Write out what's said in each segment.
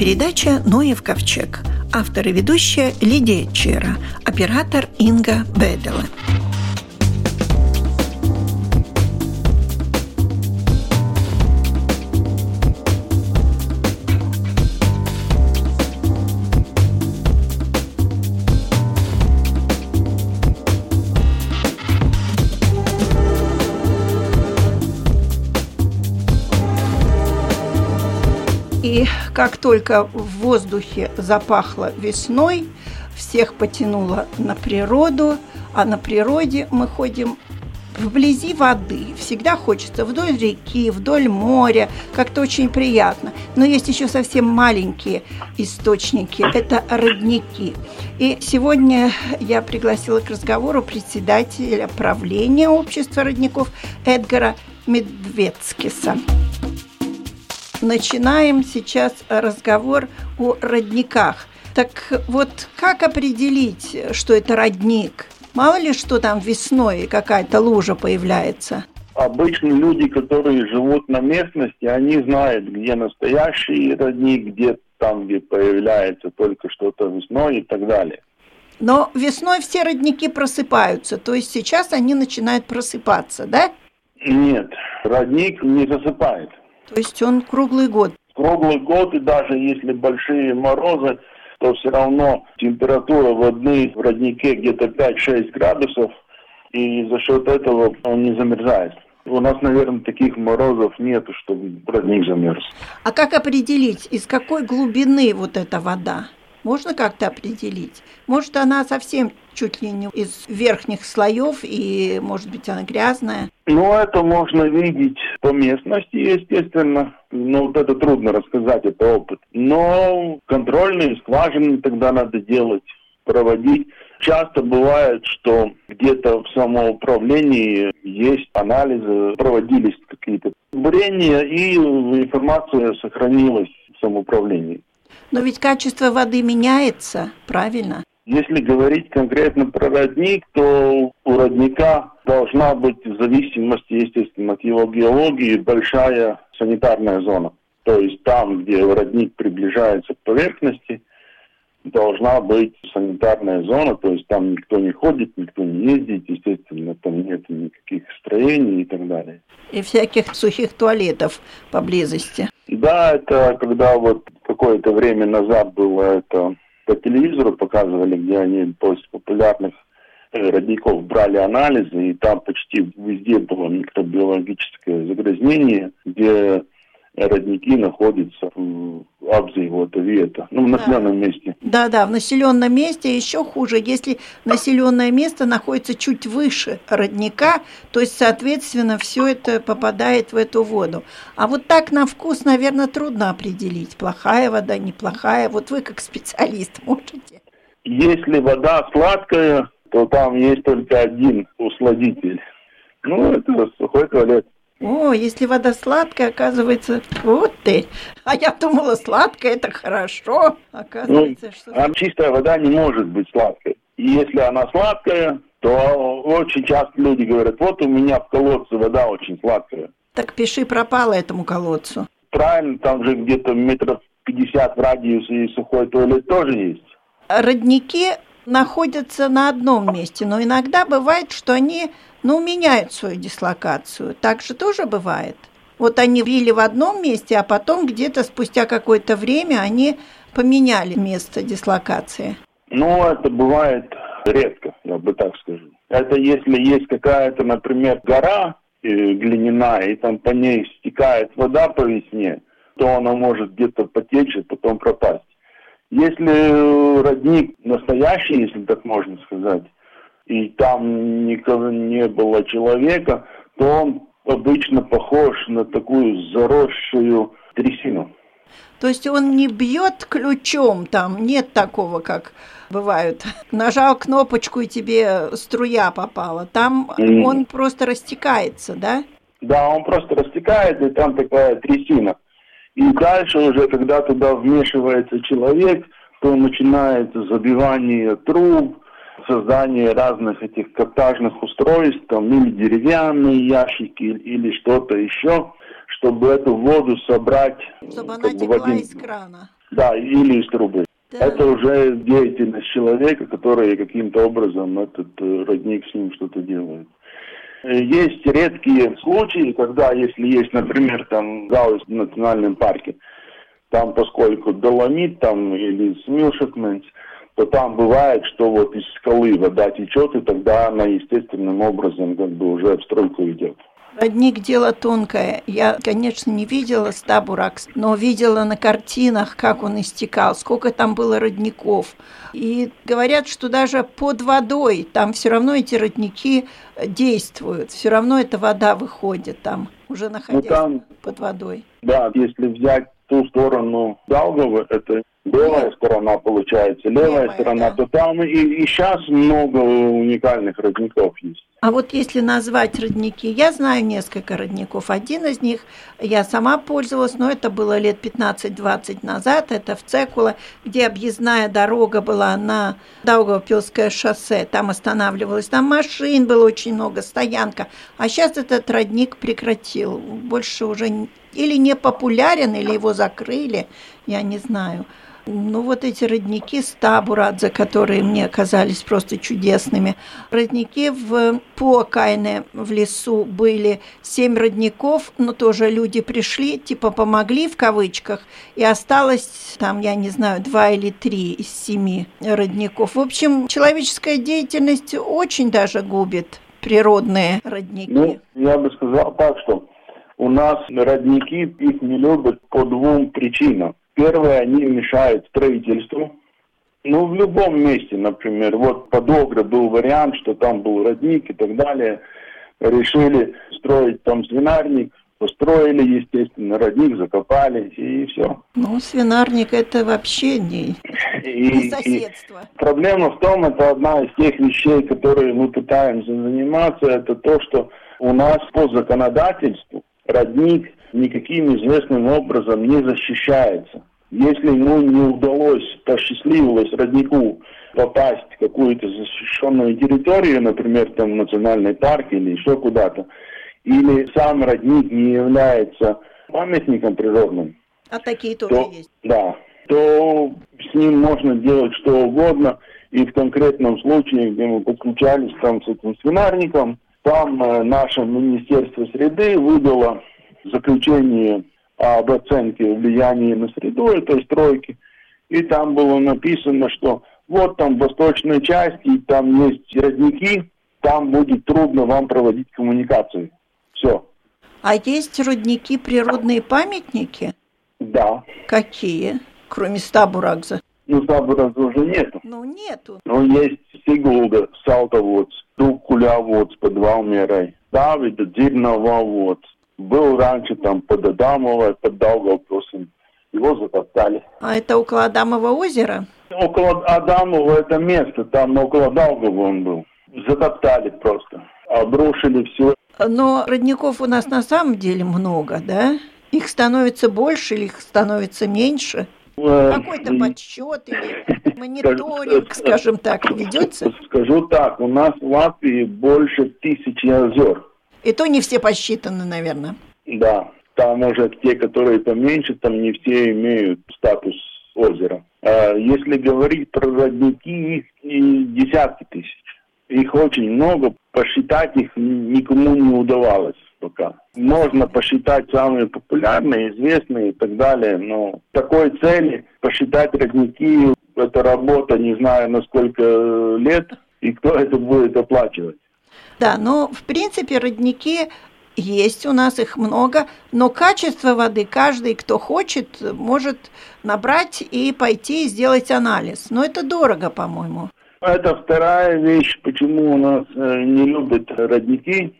передача «Ноев ковчег». Автор и ведущая Лидия Чера. Оператор Инга Бедела. Как только в воздухе запахло весной, всех потянуло на природу, а на природе мы ходим вблизи воды. Всегда хочется вдоль реки, вдоль моря, как-то очень приятно. Но есть еще совсем маленькие источники, это родники. И сегодня я пригласила к разговору председателя правления общества родников Эдгара Медведскиса. Начинаем сейчас разговор о родниках. Так вот, как определить, что это родник? Мало ли, что там весной какая-то лужа появляется. Обычно люди, которые живут на местности, они знают, где настоящий родник, где там, где появляется только что-то весной и так далее. Но весной все родники просыпаются, то есть сейчас они начинают просыпаться, да? Нет, родник не засыпает. То есть он круглый год? Круглый год, и даже если большие морозы, то все равно температура воды в роднике где-то 5-6 градусов, и за счет этого он не замерзает. У нас, наверное, таких морозов нет, чтобы родник замерз. А как определить, из какой глубины вот эта вода? Можно как-то определить? Может, она совсем чуть ли не из верхних слоев, и, может быть, она грязная? Ну, это можно видеть по местности, естественно. Ну, вот это трудно рассказать, это опыт. Но контрольные скважины тогда надо делать, проводить. Часто бывает, что где-то в самоуправлении есть анализы, проводились какие-то бурения, и информация сохранилась в самоуправлении. Но ведь качество воды меняется, правильно? Если говорить конкретно про родник, то у родника должна быть в зависимости, естественно, от его геологии большая санитарная зона. То есть там, где родник приближается к поверхности, должна быть санитарная зона, то есть там никто не ходит, никто не ездит, естественно, там нет никаких строений и так далее. И всяких сухих туалетов поблизости. Да, это когда вот какое-то время назад было это по телевизору показывали, где они после популярных э, родников брали анализы, и там почти везде было микробиологическое загрязнение, где родники находятся в Абзе вот Виета, ну, в населенном да. месте. Да, да, в населенном месте еще хуже, если населенное место находится чуть выше родника, то есть, соответственно, все это попадает в эту воду. А вот так на вкус, наверное, трудно определить, плохая вода, неплохая. Вот вы как специалист можете. Если вода сладкая, то там есть только один усладитель. Ну, это сухой туалет. О, если вода сладкая, оказывается, вот ты. А я думала, сладкая это хорошо. Оказывается, ну, что... А чистая вода не может быть сладкой. И если она сладкая, то очень часто люди говорят, вот у меня в колодце вода очень сладкая. Так пиши пропало этому колодцу. Правильно, там же где-то метров 50 в радиусе и сухой туалет тоже есть. Родники находятся на одном месте, но иногда бывает, что они ну, меняют свою дислокацию. Так же тоже бывает. Вот они били в одном месте, а потом где-то спустя какое-то время они поменяли место дислокации. Ну, это бывает редко, я бы так скажу. Это если есть какая-то, например, гора э, глиняная, и там по ней стекает вода по весне, то она может где-то потечь и потом пропасть. Если родник настоящий, если так можно сказать, и там никогда не было человека, то он обычно похож на такую заросшую трясину. То есть он не бьет ключом, там нет такого, как бывают. Нажал кнопочку, и тебе струя попала. Там mm. он просто растекается, да? Да, он просто растекается, и там такая трясина. И дальше уже, когда туда вмешивается человек, то начинается забивание труб, создание разных этих каптажных устройств, там, или деревянные ящики, или что-то еще, чтобы эту воду собрать. Чтобы она текла один... из крана. Да, или из трубы. Да. Это уже деятельность человека, который каким-то образом этот э, родник с ним что-то делает. Есть редкие случаи, когда, если есть, например, там гаус в национальном парке, там поскольку доломит там или смилшикмент, то там бывает, что вот из скалы вода течет, и тогда она естественным образом как бы уже в стройку идет. Родник – дело тонкое. Я, конечно, не видела Стабуракс, но видела на картинах, как он истекал, сколько там было родников. И говорят, что даже под водой там все равно эти родники действуют, все равно эта вода выходит там, уже ну, находясь ну, там, под водой. Да, если взять ту сторону Даугавы, это левая Нет. сторона получается, левая, левая сторона, да. то там и, и сейчас много уникальных родников есть. А вот если назвать родники, я знаю несколько родников. Один из них я сама пользовалась, но это было лет 15-20 назад. Это в Цекула, где объездная дорога была на Даугавпилское шоссе. Там останавливалась, там машин было очень много, стоянка. А сейчас этот родник прекратил. Больше уже или не популярен, или его закрыли, я не знаю. Ну, вот эти родники Стабурадзе, которые мне казались просто чудесными. Родники в Пуакайне в лесу были семь родников, но тоже люди пришли, типа помогли в кавычках, и осталось там, я не знаю, два или три из семи родников. В общем, человеческая деятельность очень даже губит природные родники. Ну, я бы сказал так, что у нас родники их не любят по двум причинам. Первое, они мешают строительству. Ну, в любом месте, например, вот под Огры был вариант, что там был родник и так далее. Решили строить там свинарник, построили, естественно, родник закопали и все. Ну, свинарник это вообще не, и, не соседство. И проблема в том, это одна из тех вещей, которые мы пытаемся заниматься, это то, что у нас по законодательству родник никаким известным образом не защищается. Если ему не удалось, посчастливилось роднику попасть в какую-то защищенную территорию, например, там национальный парк или еще куда-то, или сам родник не является памятником природным. А такие тоже то, есть. Да, то с ним можно делать что угодно. И в конкретном случае, где мы подключались там с этим свинарником, там э, наше Министерство среды выдало заключение об оценке влияния на среду этой стройки, и там было написано, что вот там в восточной части, там есть родники, там будет трудно вам проводить коммуникации. Все. А есть родники природные памятники? Да. Какие? Кроме Стабурагза. Ну, Стабурагза уже нету. Ну, нету. Ну, есть Сигулда, Салтоводс, Дукуляводс под Валмерой, Давида Дзирноводс, был раньше там под Адамово, под Даугавпилсом. Его затоптали. А это около Адамова озера? Около Адамова это место, там около Даугава он был. Затоптали просто, обрушили все. Но родников у нас на самом деле много, да? Их становится больше или их становится меньше? Э, Какой-то подсчет или мониторинг, скажем так, ведется? Скажу так, у нас в Латвии больше тысячи озер. И то не все посчитаны, наверное. Да, там уже те, которые поменьше, там не все имеют статус озера. А если говорить про родники, их десятки тысяч. Их очень много, посчитать их никому не удавалось пока. Можно посчитать самые популярные, известные и так далее, но такой цели посчитать родники, это работа, не знаю на сколько лет, и кто это будет оплачивать. Да, но в принципе родники есть у нас их много, но качество воды каждый, кто хочет, может набрать и пойти и сделать анализ. Но это дорого, по-моему. Это вторая вещь, почему у нас э, не любят родники,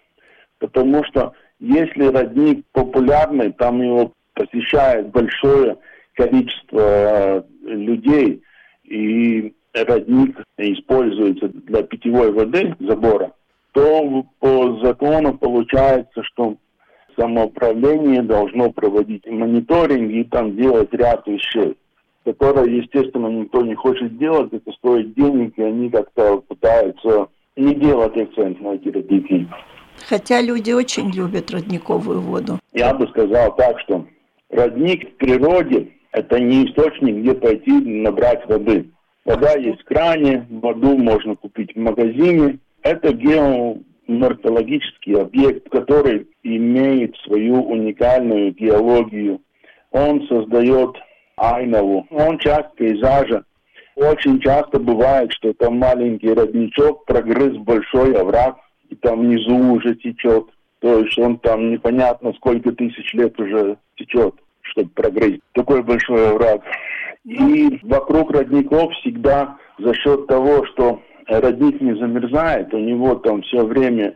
потому что если родник популярный, там его посещает большое количество э, людей, и родник используется для питьевой воды забора, то по закону получается, что самоуправление должно проводить мониторинг и там делать ряд вещей, которые, естественно, никто не хочет делать, это стоит денег, и они как-то пытаются не делать акцент на эти родники. Хотя люди очень любят родниковую воду. Я бы сказал так, что родник в природе Это не источник, где пойти набрать воды. Вода есть в кране, воду можно купить в магазине. Это геоморфологический объект, который имеет свою уникальную геологию. Он создает айнову, он часть пейзажа. Очень часто бывает, что там маленький родничок прогрыз большой овраг, и там внизу уже течет. То есть он там непонятно сколько тысяч лет уже течет, чтобы прогрызть такой большой овраг. И вокруг родников всегда за счет того, что родник не замерзает, у него там все время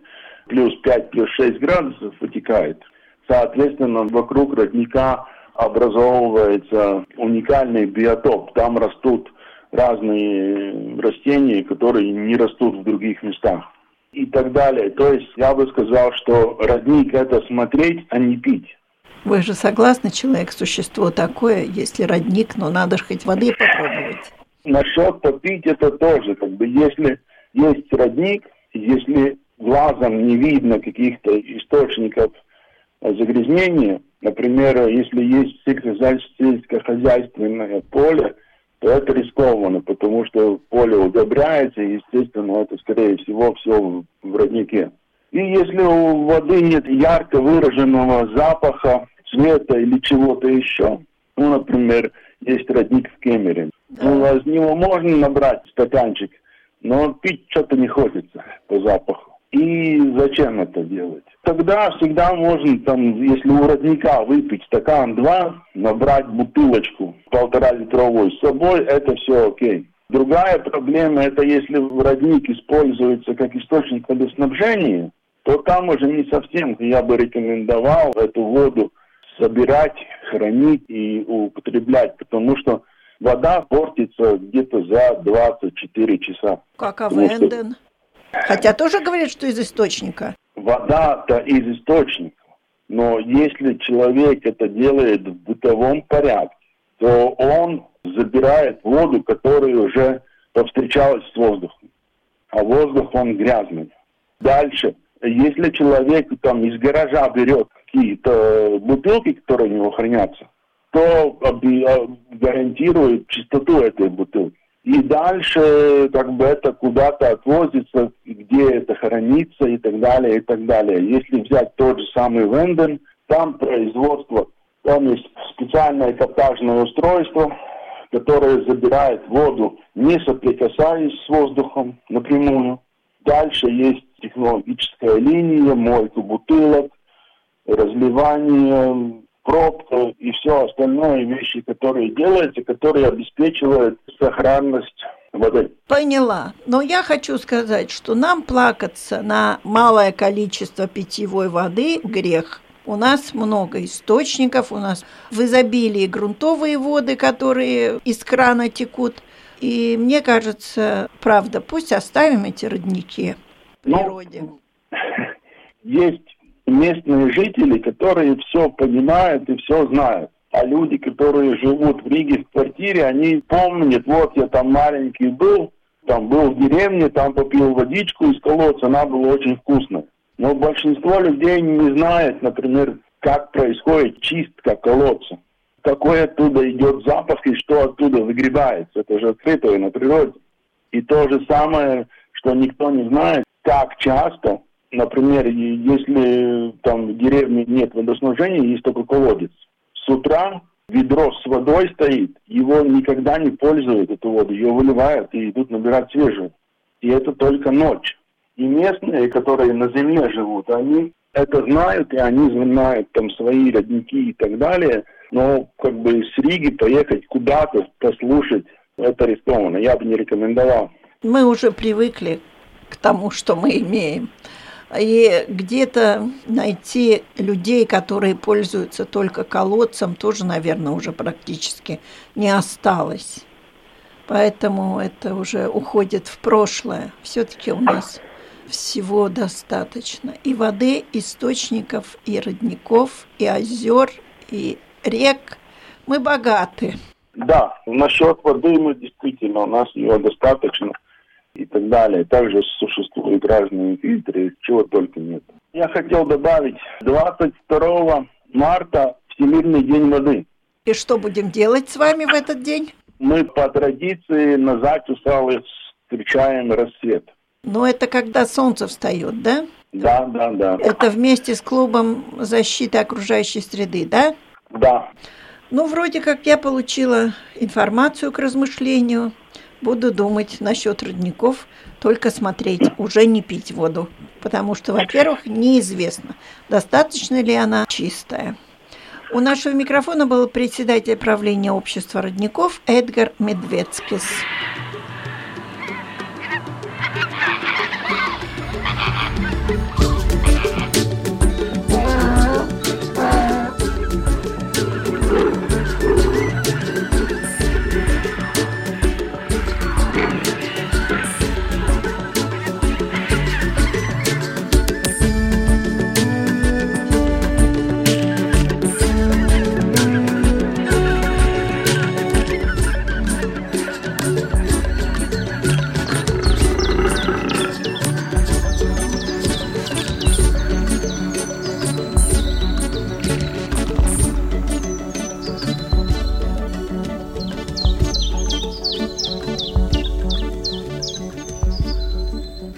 плюс 5, плюс 6 градусов вытекает. Соответственно, вокруг родника образовывается уникальный биотоп. Там растут разные растения, которые не растут в других местах и так далее. То есть я бы сказал, что родник – это смотреть, а не пить. Вы же согласны, человек – существо такое, если родник, но надо же хоть воды попробовать. Насчет попить это тоже, как бы если есть родник, если глазом не видно каких-то источников загрязнения, например, если есть сельскохозяйственное поле, то это рискованно, потому что поле удобряется, и, естественно, это, скорее всего, все в роднике. И если у воды нет ярко выраженного запаха, цвета или чего-то еще, ну, например, есть родник в Кемере, ну, из него можно набрать стаканчик, но пить что-то не хочется по запаху. И зачем это делать? Тогда всегда можно, там, если у родника выпить стакан-два, набрать бутылочку полтора литровой с собой, это все окей. Другая проблема, это если родник используется как источник водоснабжения, то там уже не совсем я бы рекомендовал эту воду собирать, хранить и употреблять, потому что вода портится где-то за 24 часа. Как Авенден? Хотя тоже говорят, что из источника. Вода-то из источника. Но если человек это делает в бытовом порядке, то он забирает воду, которая уже повстречалась с воздухом. А воздух, он грязный. Дальше, если человек там из гаража берет какие-то бутылки, которые у него хранятся, то гарантирует чистоту этой бутылки. И дальше как бы это куда-то отвозится, где это хранится и так далее, и так далее. Если взять тот же самый Венден, там производство, там есть специальное каптажное устройство, которое забирает воду, не соприкасаясь с воздухом напрямую. Дальше есть технологическая линия, мойку бутылок, разливание, пробка и все остальное вещи, которые делаются, которые обеспечивают сохранность воды. Поняла. Но я хочу сказать, что нам плакаться на малое количество питьевой воды – грех. У нас много источников, у нас в изобилии грунтовые воды, которые из крана текут. И мне кажется, правда, пусть оставим эти родники в ну, природе. Есть местные жители, которые все понимают и все знают. А люди, которые живут в Риге в квартире, они помнят, вот я там маленький был, там был в деревне, там попил водичку из колодца, она была очень вкусная. Но большинство людей не знает, например, как происходит чистка колодца. Какой оттуда идет запах и что оттуда выгребается. Это же открытое на природе. И то же самое, что никто не знает, как часто Например, если там в деревне нет водоснабжения, есть только колодец. С утра ведро с водой стоит, его никогда не пользуют, эту воду, ее выливают и идут набирать свежую. И это только ночь. И местные, которые на земле живут, они это знают, и они знают там свои родники и так далее. Но как бы с Риги поехать куда-то, послушать, это рискованно. Я бы не рекомендовал. Мы уже привыкли к тому, что мы имеем и где-то найти людей, которые пользуются только колодцем, тоже, наверное, уже практически не осталось. Поэтому это уже уходит в прошлое. Все-таки у нас всего достаточно. И воды, источников, и родников, и озер, и рек. Мы богаты. Да, насчет воды мы действительно, у нас ее достаточно и так далее. Также существуют разные фильтры, чего только нет. Я хотел добавить, 22 марта Всемирный день воды. И что будем делать с вами в этот день? Мы по традиции на закусалы встречаем рассвет. Ну, это когда солнце встает, да? Да, да, да. Это вместе с клубом защиты окружающей среды, да? Да. Ну, вроде как я получила информацию к размышлению. Буду думать насчет родников, только смотреть, уже не пить воду. Потому что, во-первых, неизвестно, достаточно ли она чистая. У нашего микрофона был председатель правления общества родников Эдгар Медведскис.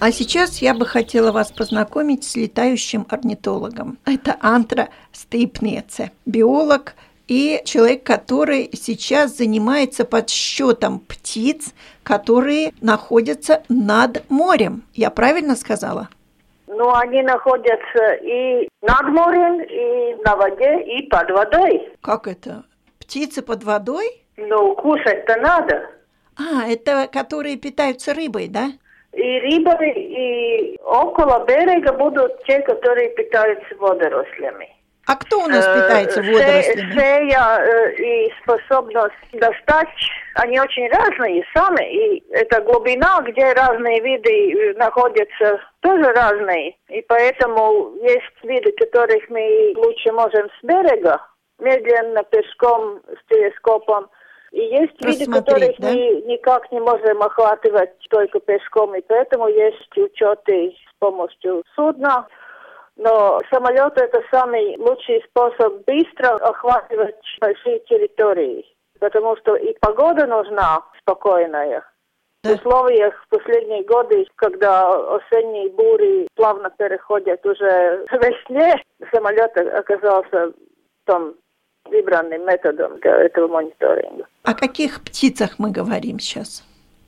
А сейчас я бы хотела вас познакомить с летающим орнитологом. Это Антра Стейпнеце, биолог и человек, который сейчас занимается подсчетом птиц, которые находятся над морем. Я правильно сказала? Ну, они находятся и над морем, и на воде, и под водой. Как это? Птицы под водой? Ну, кушать-то надо. А, это которые питаются рыбой, да? И рыбы, и около берега будут те, которые питаются водорослями. А кто у нас питается водорослями? Шея и способность достать, они очень разные сами. И эта глубина, где разные виды находятся, тоже разные. И поэтому есть виды, которых мы лучше можем с берега, медленно, пешком, с телескопом, и есть виды, которых да? мы никак не можем охватывать только пешком, и поэтому есть учеты с помощью судна. Но самолет это самый лучший способ быстро охватывать большие территории, потому что и погода нужна спокойная. В условиях в последние годы, когда осенние бури плавно переходят уже в весне, самолет оказался в том выбранным методом для этого мониторинга. О каких птицах мы говорим сейчас?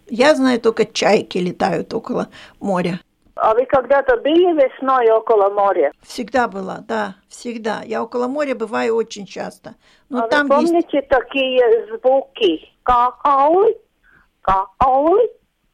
Я знаю, только чайки летают около моря. А вы когда-то были весной около моря? Всегда была, да, всегда. Я около моря бываю очень часто. Но а там вы помните есть... такие звуки? Какауль, какауль,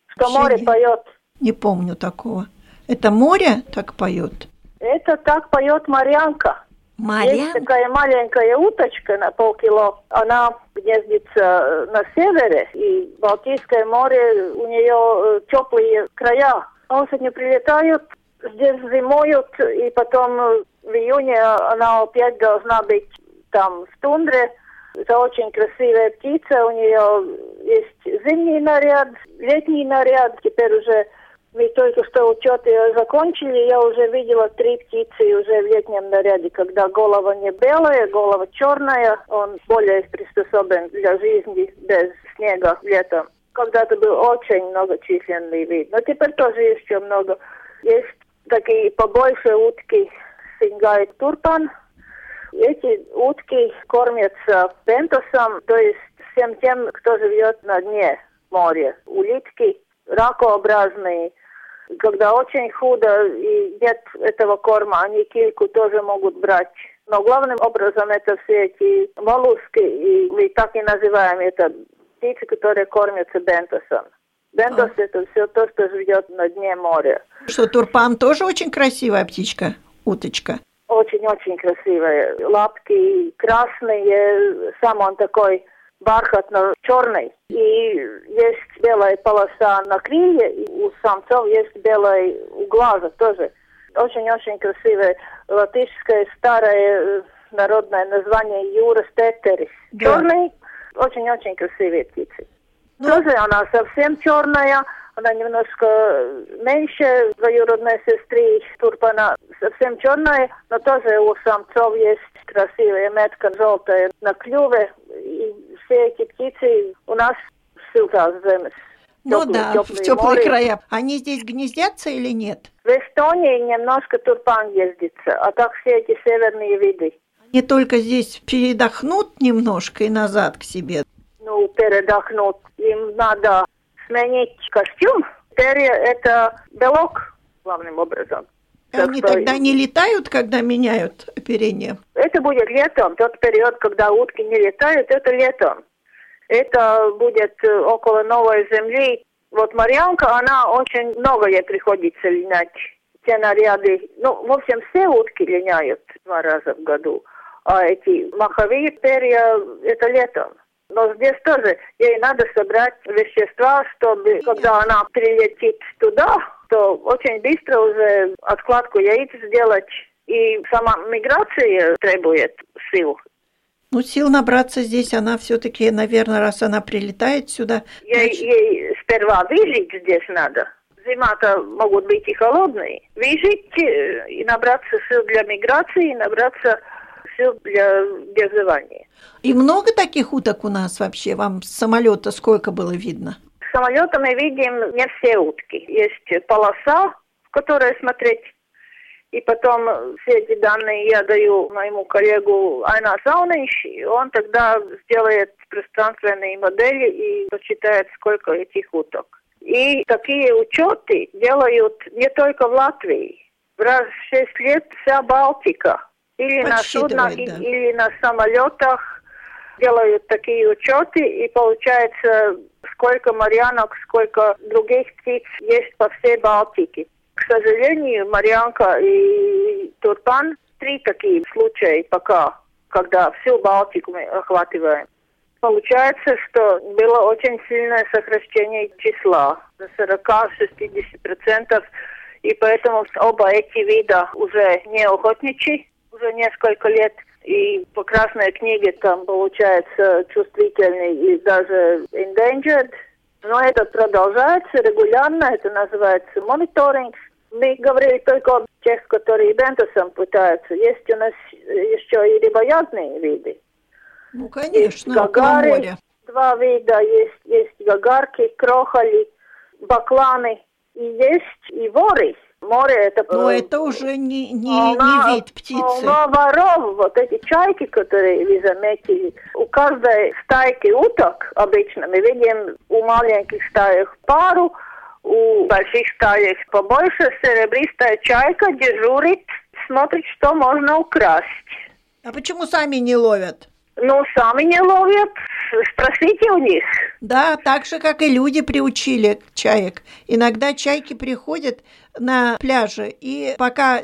что Вообще море не, поет? Не помню такого. Это море так поет? Это так поет морянка. Марья? Есть такая маленькая уточка на полкило. Она гнездится э, на севере, и Балтийское море, у нее э, теплые края. Осенью прилетают, здесь зимуют, и потом э, в июне она опять должна быть там в тундре. Это очень красивая птица, у нее есть зимний наряд, летний наряд, теперь уже мы только что учеты закончили, я уже видела три птицы уже в летнем наряде, когда голова не белая, голова черная, он более приспособлен для жизни без снега летом. Когда-то был очень многочисленный вид, но теперь тоже еще много. Есть такие побольше утки, сингайт турпан. Эти утки кормятся пентосом, то есть всем тем, кто живет на дне моря. Улитки ракообразные, когда очень худо и нет этого корма, они кильку тоже могут брать. Но главным образом это все эти моллюски, и мы так и называем это птицы, которые кормятся бентосом. Бентос а. это все то, что живет на дне моря. Что, турпан тоже очень красивая птичка, уточка? Очень-очень красивая. Лапки красные, сам он такой бархатно-черный. И есть белая полоса на крылья, и у самцов есть белая у глаза тоже. Очень-очень красивое латышское старое э, народное название Юра Стеттерис. Да. Черный, очень-очень красивые птицы. Ну, тоже она совсем черная, она немножко меньше двоюродной сестры Турпана, совсем черная, но тоже у самцов есть красивая метка желтая на клюве, все эти птицы у нас в силтах земес. Ну Теплые- да, в теплые море. края. Они здесь гнездятся или нет? В Эстонии немножко турпан ездится, а так все эти северные виды. Они только здесь передохнут немножко и назад к себе. Ну, передохнуть. Им надо сменить костюм. Перья – это белок, главным образом. Так Они что тогда не летают, когда меняют оперение. Это будет летом. Тот период, когда утки не летают, это летом. Это будет э, около новой земли. Вот Марьянка, она очень много ей приходится линять. Те наряды, ну, в общем, все утки линяют два раза в году. А эти маховые перья, это летом. Но здесь тоже ей надо собрать вещества, чтобы, когда она прилетит туда, то очень быстро уже откладку яиц сделать. И сама миграция требует сил. Ну, сил набраться здесь она все-таки, наверное, раз она прилетает сюда. Ей, значит, ей сперва выжить здесь надо. Зима-то могут быть и холодные. Выжить э, и набраться сил для миграции, и набраться сил для беззывания. И много таких уток у нас вообще? Вам с самолета сколько было видно? Самолета мы видим не все утки. Есть полоса, в которой смотреть. И потом все эти данные я даю моему коллегу Айна Сауниш, и он тогда сделает пространственные модели и посчитает, сколько этих уток. И такие учеты делают не только в Латвии. Раз в шесть лет вся Балтика. Или на суднах, да. или на самолетах делают такие учеты, и получается, сколько марьянок, сколько других птиц есть по всей Балтике. К сожалению, Марьянка и Турпан три такие случая пока, когда всю Балтику мы охватываем. Получается, что было очень сильное сокращение числа до 40-60%, и поэтому оба эти вида уже не охотничьи, уже несколько лет. И по красной книге там получается чувствительный и даже endangered. Но это продолжается регулярно, это называется мониторинг. Мы говорили только о тех, которые бентусом пытаются. Есть у нас еще и рыбоядные виды. Ну, конечно, гагары, два вида, есть, есть гагарки, крохали, бакланы, и есть и воры. Море это... Но это уже не, не, полна- не вид птицы. полно воров, вот эти чайки, которые вы заметили. У каждой стайки уток обычно мы видим у маленьких стаек пару, у больших стаек побольше серебристая чайка дежурит, смотрит, что можно украсть. А почему сами не ловят? Ну, сами не ловят, спросите у них. Да, так же, как и люди приучили чаек. Иногда чайки приходят на пляже, и пока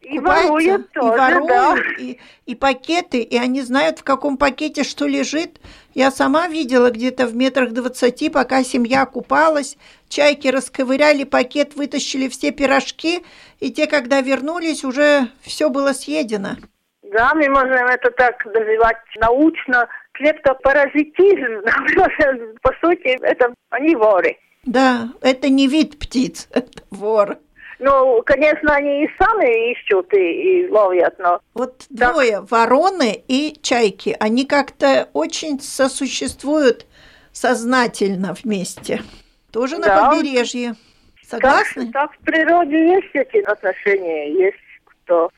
И купаются, воруют и тоже, воруют, да. и, и пакеты, и они знают, в каком пакете что лежит. Я сама видела где-то в метрах двадцати, пока семья купалась, чайки расковыряли пакет, вытащили все пирожки, и те, когда вернулись, уже все было съедено. Да, мы можем это так называть научно клептопаразитизм. По сути, это они воры. Да, это не вид птиц, это вор. Ну, конечно, они и сами ищут и, и ловят, но Вот Так. двое, вороны и чайки, они как-то очень сосуществуют сознательно вместе. Тоже на Да. побережье. так, Согласны? так в природе есть эти отношения, есть кто.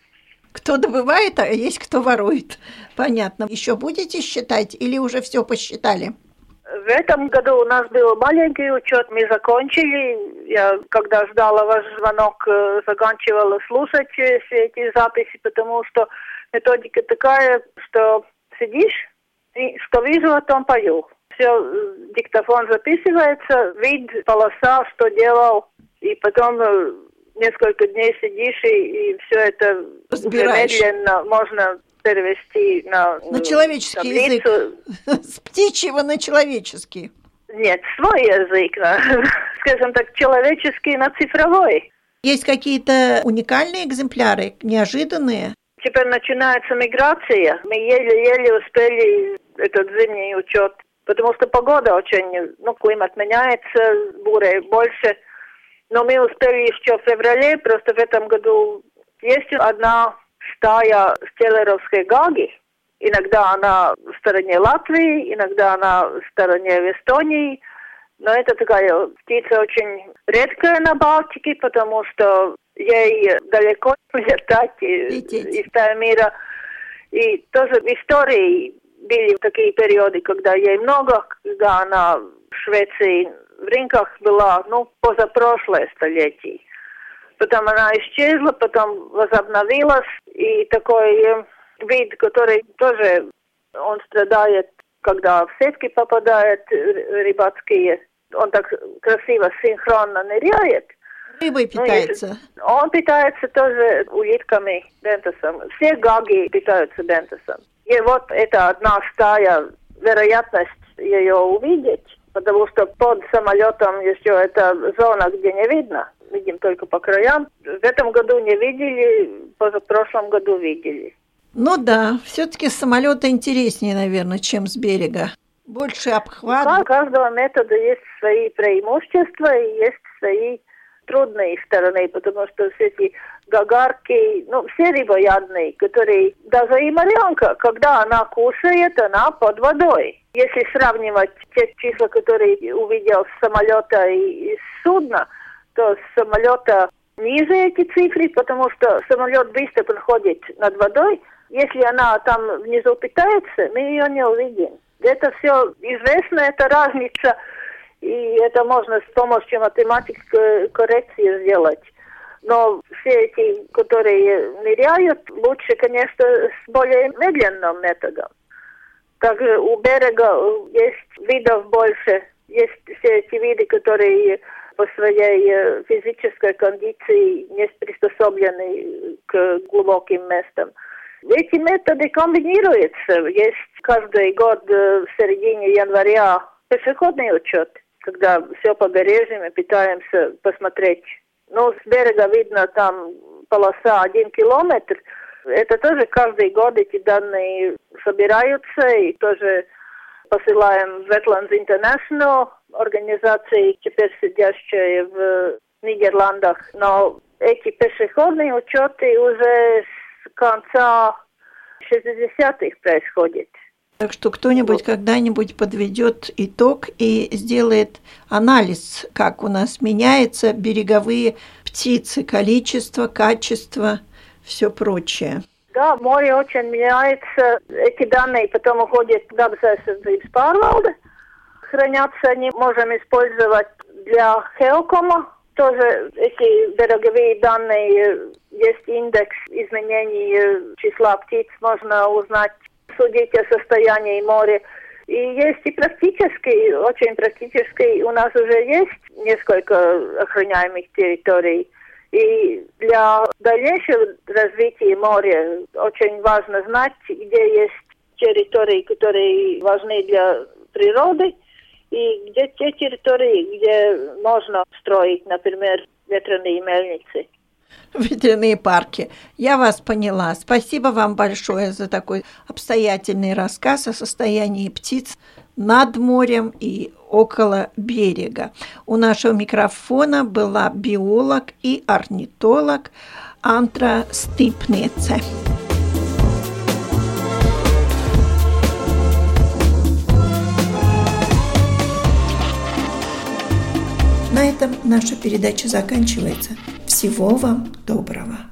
Кто добывает, а есть кто ворует. Понятно. Еще будете считать или уже все посчитали? В этом году у нас был маленький учет, мы закончили. Я, когда ждала ваш звонок, э, заканчивала слушать э, все эти записи, потому что методика такая, что сидишь, и что вижу, о том пою. Все, диктофон записывается, вид, полоса, что делал, и потом э, несколько дней сидишь, и, и все это уже Разбираешь. медленно можно перевести на, На человеческий язык. таблицу. С птичьего на человеческий. Нет, свой язык, на, скажем так, человеческий на цифровой. Есть какие-то уникальные экземпляры, неожиданные? Теперь начинается миграция. Мы еле-еле успели этот зимний учет, потому что погода очень, ну, климат меняется, буря больше. Но мы успели еще в феврале, просто в этом году есть одна стая стеллеровской гаги, Иногда она в стороне Латвии, иногда она в стороне Эстонии. Но это такая птица очень редкая на Балтике, потому что ей далеко летать из того мира. И тоже в истории были такие периоды, когда ей много, когда она в Швеции в рынках была, ну, позапрошлое столетие. Потом она исчезла, потом возобновилась, и такой вид, который тоже, он страдает, когда в сетки попадает э, рыбацкие, он так красиво, синхронно ныряет. Рыбой питается? Ну, он питается тоже улитками, бентосом. Все гаги питаются бентосом. И вот это одна стая, вероятность ее увидеть, потому что под самолетом еще это зона, где не видно. Видим только по краям. В этом году не видели, в прошлом году видели. Ну да, все-таки самолеты интереснее, наверное, чем с берега. Больше обхват. У каждого метода есть свои преимущества и есть свои трудные стороны, потому что все эти гагарки, ну, все рыбоядные, которые, даже и морянка, когда она кушает, она под водой. Если сравнивать те числа, которые увидел с самолета и, с судна, то с самолета ниже эти цифры, потому что самолет быстро проходит над водой. Если она там внизу питается, мы ее не увидим. Это все известно, это разница, и это можно с помощью математической коррекции сделать. Но все эти, которые ныряют, лучше, конечно, с более медленным методом. Также у берега есть видов больше. Есть все эти виды, которые по своей э, физической кондиции не приспособлены к глубоким местам. Эти методы комбинируются. Есть каждый год э, в середине января пешеходный учет, когда все побережье мы пытаемся посмотреть ну, с берега видно там полоса один километр. Это тоже каждый год эти данные собираются и тоже посылаем в Wetlands International, организации, теперь сидящие в Нидерландах. Но эти пешеходные учеты уже с конца 60-х происходят. Так что кто-нибудь когда-нибудь подведет итог и сделает анализ, как у нас меняются береговые птицы, количество, качество, все прочее. Да, море очень меняется. Эти данные потом уходят в Dabas pārvalde. Хранятся они можем использовать для Хелкома. Тоже эти береговые данные, есть индекс изменений числа птиц, можно узнать судить о состоянии моря. И есть и практический, очень практический, у нас уже есть несколько охраняемых территорий. И для дальнейшего развития моря очень важно знать, где есть территории, которые важны для природы, и где те территории, где можно строить, например, ветряные мельницы. ветряные парки. Я вас поняла. Спасибо вам большое за такой обстоятельный рассказ о состоянии птиц над морем и около берега. У нашего микрофона была биолог и орнитолог Антра Стыпнеце. На этом наша передача заканчивается. Всего вам доброго!